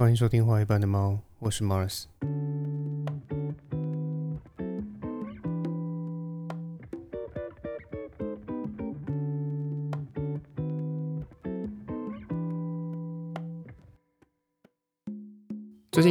欢迎收听画一般的猫，我是 Mars。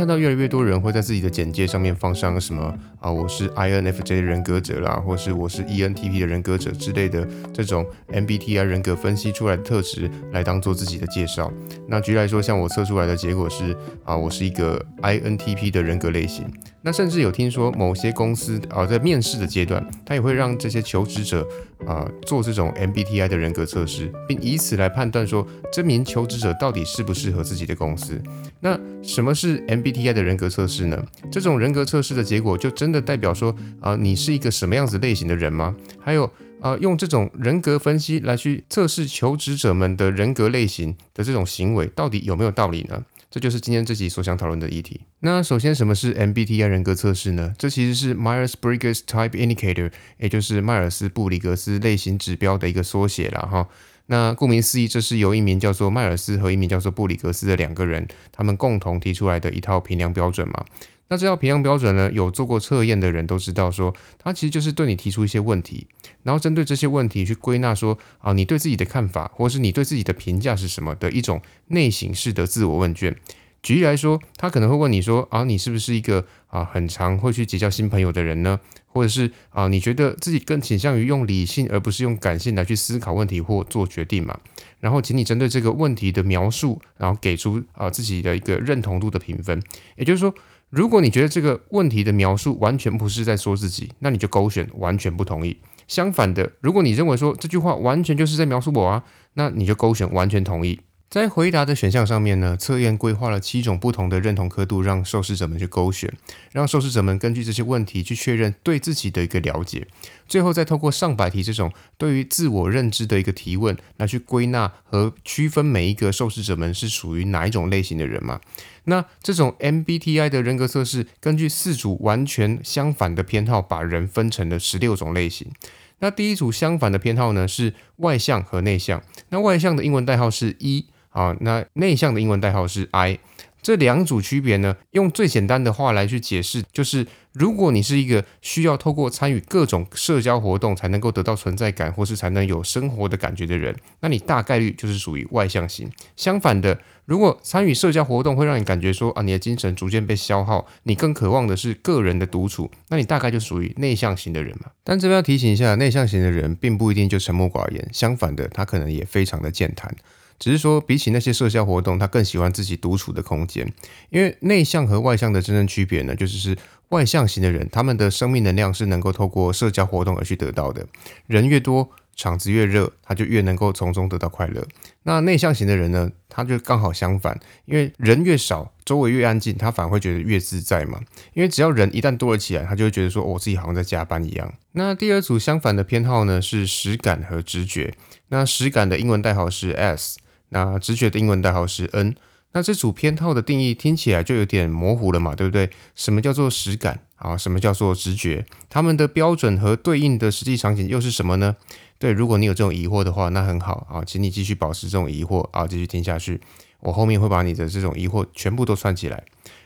看到越来越多人会在自己的简介上面放上什么啊，我是 INFJ 人格者啦，或是我是 ENTP 的人格者之类的这种 MBTI 人格分析出来的特质来当做自己的介绍。那举例来说，像我测出来的结果是啊，我是一个 INTP 的人格类型。那甚至有听说某些公司啊，在面试的阶段，他也会让这些求职者啊做这种 MBTI 的人格测试，并以此来判断说这名求职者到底适不适合自己的公司。那什么是 MBTI 的人格测试呢？这种人格测试的结果就真的代表说啊，你是一个什么样子类型的人吗？还有啊，用这种人格分析来去测试求职者们的人格类型的这种行为，到底有没有道理呢？这就是今天这集所想讨论的议题。那首先，什么是 MBTI 人格测试呢？这其实是 Myers-Briggs Type Indicator，也就是迈尔斯布里格斯类型指标的一个缩写了哈。那顾名思义，这是由一名叫做迈尔斯和一名叫做布里格斯的两个人，他们共同提出来的一套评量标准嘛。那这套评量标准呢，有做过测验的人都知道，说它其实就是对你提出一些问题，然后针对这些问题去归纳说啊，你对自己的看法，或是你对自己的评价是什么的一种内省式的自我问卷。举例来说，他可能会问你说啊，你是不是一个啊很常会去结交新朋友的人呢？或者是啊，你觉得自己更倾向于用理性而不是用感性来去思考问题或做决定嘛？然后，请你针对这个问题的描述，然后给出啊自己的一个认同度的评分。也就是说。如果你觉得这个问题的描述完全不是在说自己，那你就勾选完全不同意。相反的，如果你认为说这句话完全就是在描述我啊，那你就勾选完全同意。在回答的选项上面呢，测验规划了七种不同的认同刻度，让受试者们去勾选，让受试者们根据这些问题去确认对自己的一个了解，最后再透过上百题这种对于自我认知的一个提问，来去归纳和区分每一个受试者们是属于哪一种类型的人嘛。那这种 MBTI 的人格测试，根据四组完全相反的偏好，把人分成了十六种类型。那第一组相反的偏好呢，是外向和内向。那外向的英文代号是一。好，那内向的英文代号是 I，这两组区别呢，用最简单的话来去解释，就是如果你是一个需要透过参与各种社交活动才能够得到存在感，或是才能有生活的感觉的人，那你大概率就是属于外向型。相反的，如果参与社交活动会让你感觉说啊，你的精神逐渐被消耗，你更渴望的是个人的独处，那你大概就属于内向型的人嘛。但这边要提醒一下，内向型的人并不一定就沉默寡言，相反的，他可能也非常的健谈。只是说，比起那些社交活动，他更喜欢自己独处的空间。因为内向和外向的真正区别呢，就是是外向型的人，他们的生命能量是能够透过社交活动而去得到的。人越多，场子越热，他就越能够从中得到快乐。那内向型的人呢，他就刚好相反，因为人越少，周围越安静，他反而会觉得越自在嘛。因为只要人一旦多了起来，他就会觉得说，我自己好像在加班一样。那第二组相反的偏好呢，是实感和直觉。那实感的英文代号是 S。那直觉的英文代号是 N，那这组偏好的定义听起来就有点模糊了嘛，对不对？什么叫做实感啊？什么叫做直觉？他们的标准和对应的实际场景又是什么呢？对，如果你有这种疑惑的话，那很好啊，请你继续保持这种疑惑啊，继续听下去，我后面会把你的这种疑惑全部都串起来。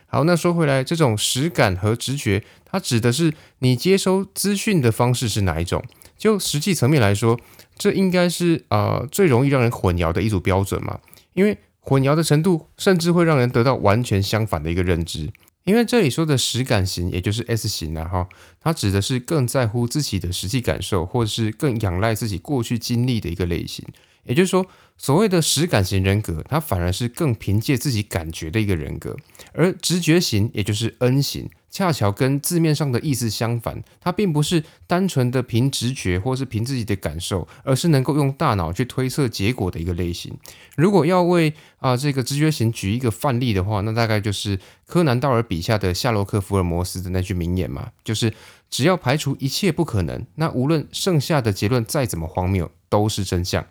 好，那说回来，这种实感和直觉，它指的是你接收资讯的方式是哪一种？就实际层面来说。这应该是啊最容易让人混淆的一组标准嘛，因为混淆的程度甚至会让人得到完全相反的一个认知。因为这里说的实感型，也就是 S 型啊，哈，它指的是更在乎自己的实际感受，或者是更仰赖自己过去经历的一个类型。也就是说，所谓的实感型人格，它反而是更凭借自己感觉的一个人格，而直觉型，也就是 N 型。恰巧跟字面上的意思相反，它并不是单纯的凭直觉或是凭自己的感受，而是能够用大脑去推测结果的一个类型。如果要为啊这个直觉型举一个范例的话，那大概就是柯南道尔笔下的夏洛克福尔摩斯的那句名言嘛，就是只要排除一切不可能，那无论剩下的结论再怎么荒谬，都是真相。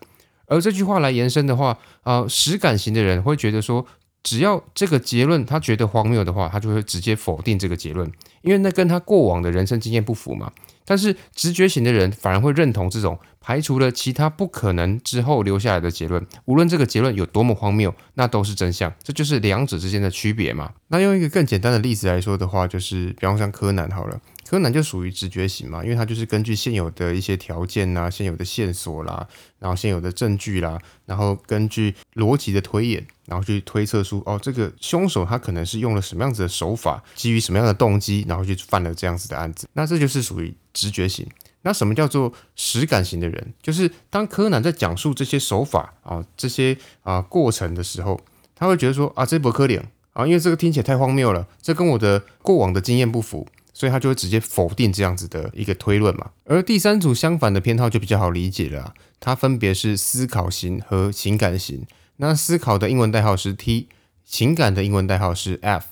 而这句话来延伸的话，啊实感型的人会觉得说。只要这个结论他觉得荒谬的话，他就会直接否定这个结论，因为那跟他过往的人生经验不符嘛。但是直觉型的人反而会认同这种排除了其他不可能之后留下来的结论，无论这个结论有多么荒谬，那都是真相。这就是两者之间的区别嘛。那用一个更简单的例子来说的话，就是比方像柯南好了。柯南就属于直觉型嘛，因为他就是根据现有的一些条件呐、现有的线索啦，然后现有的证据啦，然后根据逻辑的推演，然后去推测出哦，这个凶手他可能是用了什么样子的手法，基于什么样的动机，然后去犯了这样子的案子。那这就是属于直觉型。那什么叫做实感型的人？就是当柯南在讲述这些手法啊、这些啊过程的时候，他会觉得说啊，这不可怜啊，因为这个听起来太荒谬了，这跟我的过往的经验不符。所以他就会直接否定这样子的一个推论嘛。而第三组相反的偏好就比较好理解了，它分别是思考型和情感型。那思考的英文代号是 T，情感的英文代号是 F。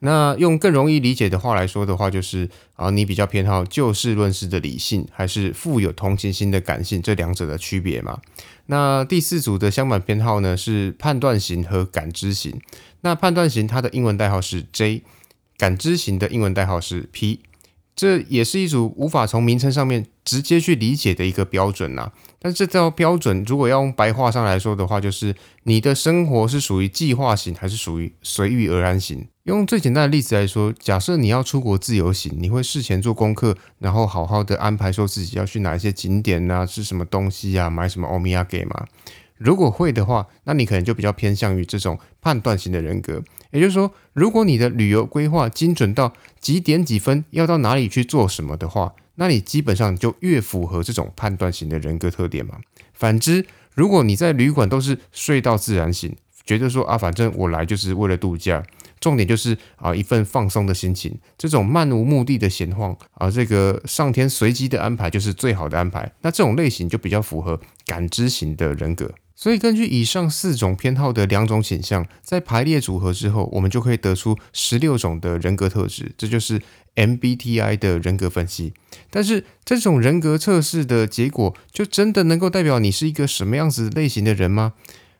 那用更容易理解的话来说的话，就是啊，你比较偏好就事论事的理性，还是富有同情心的感性这两者的区别嘛？那第四组的相反偏好呢是判断型和感知型。那判断型它的英文代号是 J。感知型的英文代号是 P，这也是一组无法从名称上面直接去理解的一个标准呐。但这套标准如果要用白话上来说的话，就是你的生活是属于计划型还是属于随遇而安型？用最简单的例子来说，假设你要出国自由行，你会事前做功课，然后好好的安排说自己要去哪一些景点呐，吃什么东西啊，买什么欧米亚给吗？如果会的话，那你可能就比较偏向于这种判断型的人格。也就是说，如果你的旅游规划精准到几点几分要到哪里去做什么的话，那你基本上就越符合这种判断型的人格特点嘛。反之，如果你在旅馆都是睡到自然醒，觉得说啊，反正我来就是为了度假，重点就是啊一份放松的心情，这种漫无目的的闲晃啊，这个上天随机的安排就是最好的安排。那这种类型就比较符合感知型的人格。所以，根据以上四种偏好的两种倾向，在排列组合之后，我们就可以得出十六种的人格特质，这就是 MBTI 的人格分析。但是，这种人格测试的结果，就真的能够代表你是一个什么样子类型的人吗？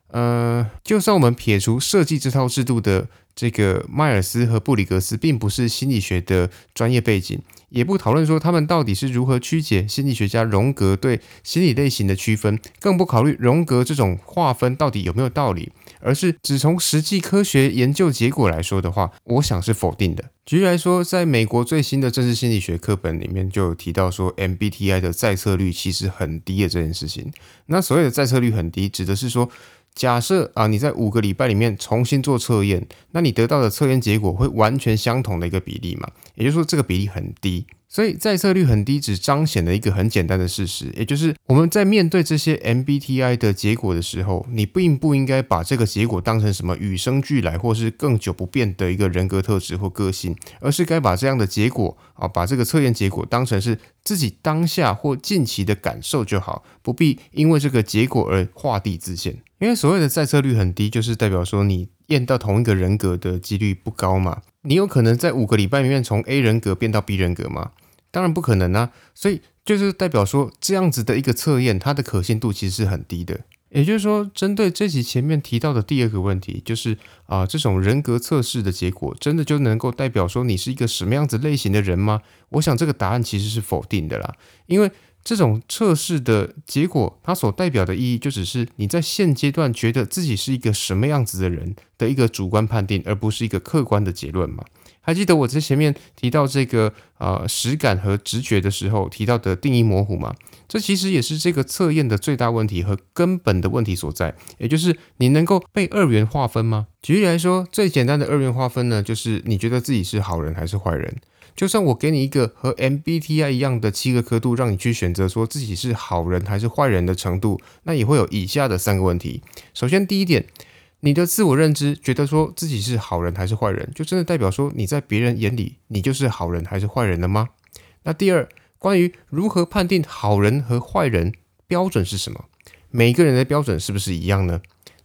呃，就算我们撇除设计这套制度的这个迈尔斯和布里格斯，并不是心理学的专业背景。也不讨论说他们到底是如何曲解心理学家荣格对心理类型的区分，更不考虑荣格这种划分到底有没有道理，而是只从实际科学研究结果来说的话，我想是否定的。举例来说，在美国最新的政治心理学课本里面就有提到说，MBTI 的在测率其实很低的这件事情。那所谓的在测率很低，指的是说。假设啊，你在五个礼拜里面重新做测验，那你得到的测验结果会完全相同的一个比例嘛？也就是说，这个比例很低。所以在测率很低，只彰显了一个很简单的事实，也就是我们在面对这些 MBTI 的结果的时候，你并不应该把这个结果当成什么与生俱来或是更久不变的一个人格特质或个性，而是该把这样的结果啊，把这个测验结果当成是自己当下或近期的感受就好，不必因为这个结果而画地自限。因为所谓的在测率很低，就是代表说你验到同一个人格的几率不高嘛。你有可能在五个礼拜里面从 A 人格变到 B 人格吗？当然不可能啊！所以就是代表说，这样子的一个测验，它的可信度其实是很低的。也就是说，针对这集前面提到的第二个问题，就是啊，这种人格测试的结果，真的就能够代表说你是一个什么样子类型的人吗？我想这个答案其实是否定的啦，因为。这种测试的结果，它所代表的意义就只是你在现阶段觉得自己是一个什么样子的人的一个主观判定，而不是一个客观的结论嘛？还记得我在前面提到这个呃实感和直觉的时候提到的定义模糊吗？这其实也是这个测验的最大问题和根本的问题所在，也就是你能够被二元划分吗？举例来说，最简单的二元划分呢，就是你觉得自己是好人还是坏人。就算我给你一个和 MBTI 一样的七个刻度，让你去选择说自己是好人还是坏人的程度，那也会有以下的三个问题。首先，第一点，你的自我认知觉得说自己是好人还是坏人，就真的代表说你在别人眼里你就是好人还是坏人了吗？那第二，关于如何判定好人和坏人标准是什么？每个人的标准是不是一样呢？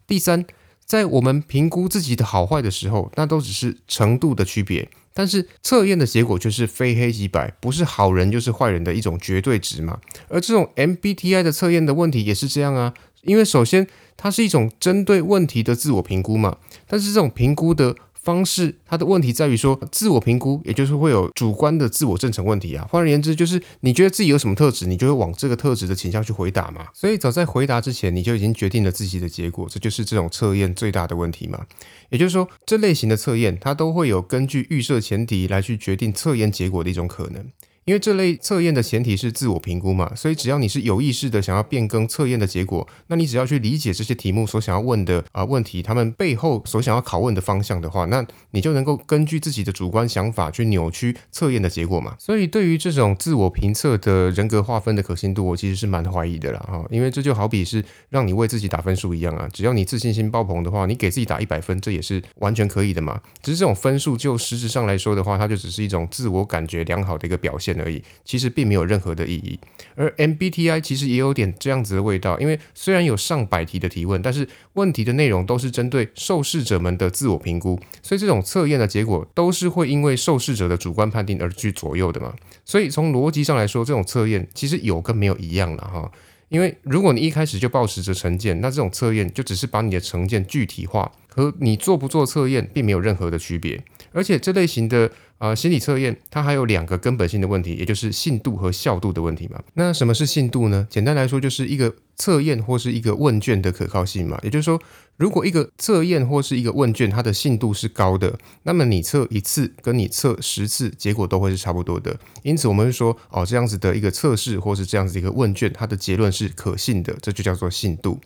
第三，在我们评估自己的好坏的时候，那都只是程度的区别。但是测验的结果却是非黑即白，不是好人就是坏人的一种绝对值嘛？而这种 MBTI 的测验的问题也是这样啊，因为首先它是一种针对问题的自我评估嘛，但是这种评估的。方式，它的问题在于说自我评估，也就是会有主观的自我正成问题啊。换而言之，就是你觉得自己有什么特质，你就会往这个特质的倾向去回答嘛。所以早在回答之前，你就已经决定了自己的结果，这就是这种测验最大的问题嘛。也就是说，这类型的测验，它都会有根据预设前提来去决定测验结果的一种可能。因为这类测验的前提是自我评估嘛，所以只要你是有意识的想要变更测验的结果，那你只要去理解这些题目所想要问的啊问题，他们背后所想要拷问的方向的话，那你就能够根据自己的主观想法去扭曲测验的结果嘛。所以对于这种自我评测的人格划分的可信度，我其实是蛮怀疑的啦哈，因为这就好比是让你为自己打分数一样啊，只要你自信心爆棚的话，你给自己打一百分，这也是完全可以的嘛。只是这种分数就实质上来说的话，它就只是一种自我感觉良好的一个表现而已，其实。并没有任何的意义，而 MBTI 其实也有点这样子的味道，因为虽然有上百题的提问，但是问题的内容都是针对受试者们的自我评估，所以这种测验的结果都是会因为受试者的主观判定而去左右的嘛。所以从逻辑上来说，这种测验其实有跟没有一样了哈。因为如果你一开始就抱持着成见，那这种测验就只是把你的成见具体化，和你做不做测验并没有任何的区别。而且这类型的。啊，心理测验它还有两个根本性的问题，也就是信度和效度的问题嘛。那什么是信度呢？简单来说，就是一个测验或是一个问卷的可靠性嘛。也就是说，如果一个测验或是一个问卷，它的信度是高的，那么你测一次跟你测十次，结果都会是差不多的。因此，我们会说，哦，这样子的一个测试或是这样子一个问卷，它的结论是可信的，这就叫做信度。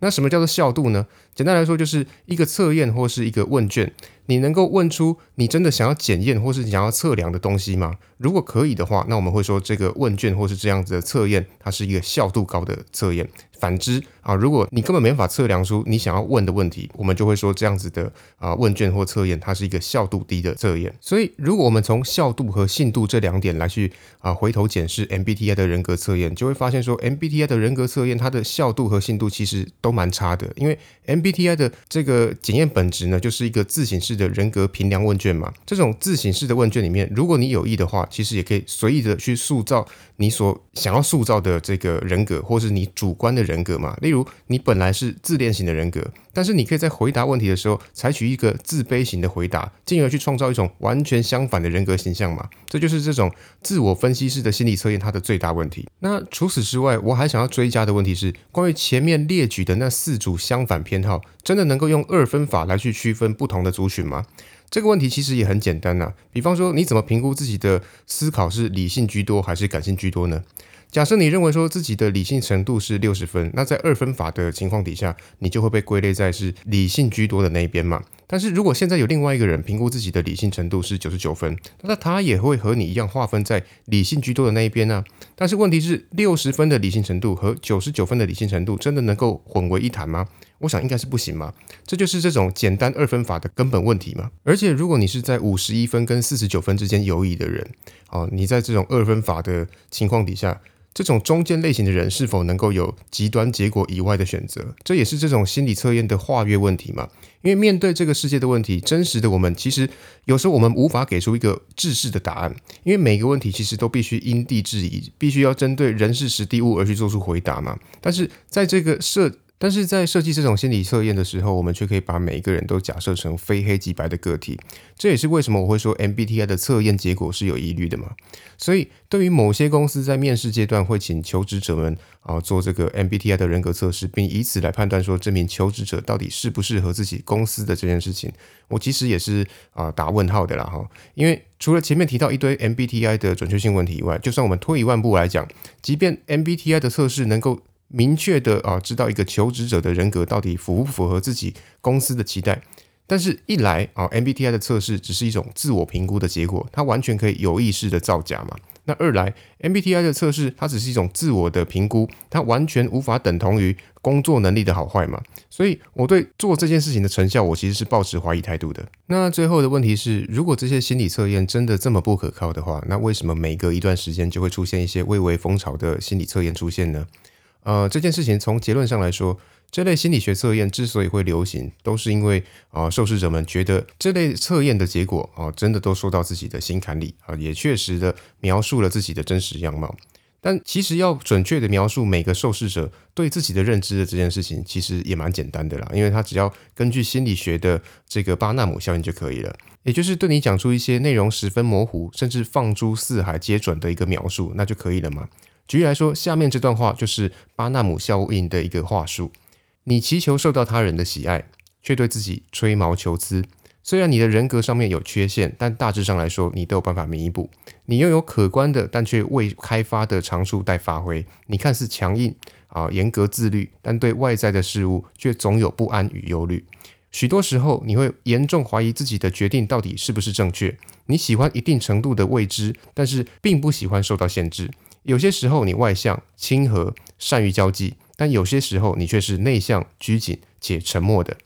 那什么叫做效度呢？简单来说，就是一个测验或是一个问卷。你能够问出你真的想要检验或是你想要测量的东西吗？如果可以的话，那我们会说这个问卷或是这样子的测验，它是一个效度高的测验。反之啊，如果你根本没法测量出你想要问的问题，我们就会说这样子的啊问卷或测验，它是一个效度低的测验。所以，如果我们从效度和信度这两点来去啊回头检视 MBTI 的人格测验，就会发现说 MBTI 的人格测验它的效度和信度其实都蛮差的。因为 MBTI 的这个检验本质呢，就是一个自省式的人格评量问卷嘛。这种自省式的问卷里面，如果你有意的话，其实也可以随意的去塑造你所想要塑造的这个人格，或是你主观的人。人格嘛，例如你本来是自恋型的人格，但是你可以在回答问题的时候采取一个自卑型的回答，进而去创造一种完全相反的人格形象嘛。这就是这种自我分析式的心理测验它的最大问题。那除此之外，我还想要追加的问题是，关于前面列举的那四组相反偏好，真的能够用二分法来去区分不同的族群吗？这个问题其实也很简单呐。比方说，你怎么评估自己的思考是理性居多还是感性居多呢？假设你认为说自己的理性程度是六十分，那在二分法的情况底下，你就会被归类在是理性居多的那一边嘛。但是如果现在有另外一个人评估自己的理性程度是九十九分，那他也会和你一样划分在理性居多的那一边呢。但是问题是，六十分的理性程度和九十九分的理性程度真的能够混为一谈吗？我想应该是不行嘛。这就是这种简单二分法的根本问题嘛。而且如果你是在五十一分跟四十九分之间游移的人，哦，你在这种二分法的情况底下。这种中间类型的人是否能够有极端结果以外的选择？这也是这种心理测验的跨越问题嘛？因为面对这个世界的问题，真实的我们其实有时候我们无法给出一个制式的答案，因为每个问题其实都必须因地制宜，必须要针对人事时地物而去做出回答嘛。但是在这个设但是在设计这种心理测验的时候，我们却可以把每一个人都假设成非黑即白的个体。这也是为什么我会说 MBTI 的测验结果是有疑虑的嘛。所以，对于某些公司在面试阶段会请求职者们啊做这个 MBTI 的人格测试，并以此来判断说这名求职者到底适不适合自己公司的这件事情，我其实也是啊打问号的啦哈。因为除了前面提到一堆 MBTI 的准确性问题以外，就算我们退一万步来讲，即便 MBTI 的测试能够明确的啊，知道一个求职者的人格到底符不符合自己公司的期待。但是，一来啊，MBTI 的测试只是一种自我评估的结果，它完全可以有意识的造假嘛。那二来，MBTI 的测试它只是一种自我的评估，它完全无法等同于工作能力的好坏嘛。所以，我对做这件事情的成效，我其实是抱持怀疑态度的。那最后的问题是，如果这些心理测验真的这么不可靠的话，那为什么每隔一段时间就会出现一些蔚为风潮的心理测验出现呢？呃，这件事情从结论上来说，这类心理学测验之所以会流行，都是因为啊，受试者们觉得这类测验的结果啊，真的都说到自己的心坎里啊，也确实的描述了自己的真实样貌。但其实要准确的描述每个受试者对自己的认知的这件事情，其实也蛮简单的啦，因为他只要根据心理学的这个巴纳姆效应就可以了，也就是对你讲出一些内容十分模糊，甚至放诸四海皆准的一个描述，那就可以了嘛。举例来说，下面这段话就是巴纳姆效应的一个话术：你祈求受到他人的喜爱，却对自己吹毛求疵。虽然你的人格上面有缺陷，但大致上来说，你都有办法弥补。你拥有可观的，但却未开发的长处待发挥。你看似强硬啊，严格自律，但对外在的事物却总有不安与忧虑。许多时候，你会严重怀疑自己的决定到底是不是正确。你喜欢一定程度的未知，但是并不喜欢受到限制。有些时候，你外向、亲和、善于交际，但有些时候，你却是内向、拘谨且沉默的。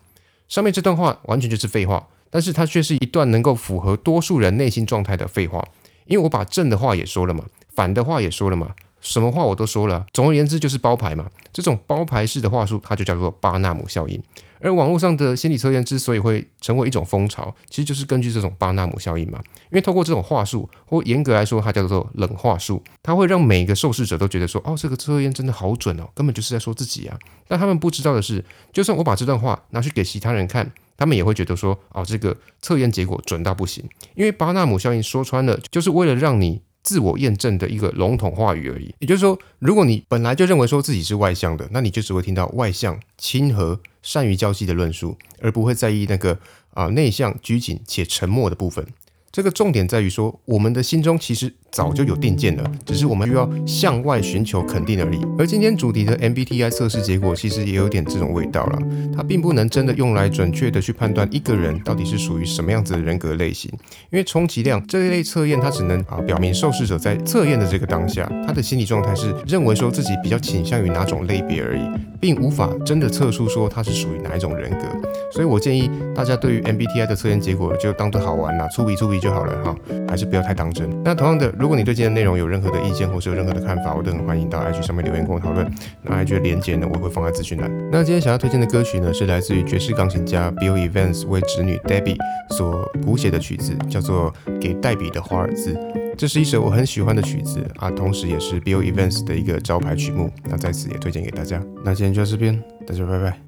上面这段话完全就是废话。但是它却是一段能够符合多数人内心状态的废话，因为我把正的话也说了嘛，反的话也说了嘛，什么话我都说了。总而言之，就是包牌嘛。这种包牌式的话术，它就叫做巴纳姆效应。而网络上的心理测验之所以会成为一种风潮，其实就是根据这种巴纳姆效应嘛。因为透过这种话术，或严格来说，它叫做冷话术，它会让每一个受试者都觉得说，哦，这个测验真的好准哦，根本就是在说自己啊。但他们不知道的是，就算我把这段话拿去给其他人看。他们也会觉得说，哦，这个测验结果准到不行，因为巴纳姆效应说穿了，就是为了让你自我验证的一个笼统话语而已。也就是说，如果你本来就认为说自己是外向的，那你就只会听到外向、亲和、善于交际的论述，而不会在意那个啊内向、拘谨且沉默的部分。这个重点在于说，我们的心中其实早就有定见了，只是我们需要向外寻求肯定而已。而今天主题的 MBTI 测试结果其实也有点这种味道了，它并不能真的用来准确的去判断一个人到底是属于什么样子的人格类型，因为充其量这一类测验它只能啊表明受试者在测验的这个当下，他的心理状态是认为说自己比较倾向于哪种类别而已，并无法真的测出说他是属于哪一种人格。所以我建议大家对于 MBTI 的测验结果就当做好玩啦，粗比粗比。就好了哈，还是不要太当真。那同样的，如果你对今天的内容有任何的意见，或是有任何的看法，我都很欢迎到 IG 上面留言跟我讨论。那 IG 的连接呢，我会放在资讯栏。那今天想要推荐的歌曲呢，是来自于爵士钢琴家 Bill Evans 为侄女 Debbie 所谱写的曲子，叫做《给黛比的华尔兹》。这是一首我很喜欢的曲子啊，同时也是 Bill Evans 的一个招牌曲目。那在此也推荐给大家。那今天就到这边，大家拜拜。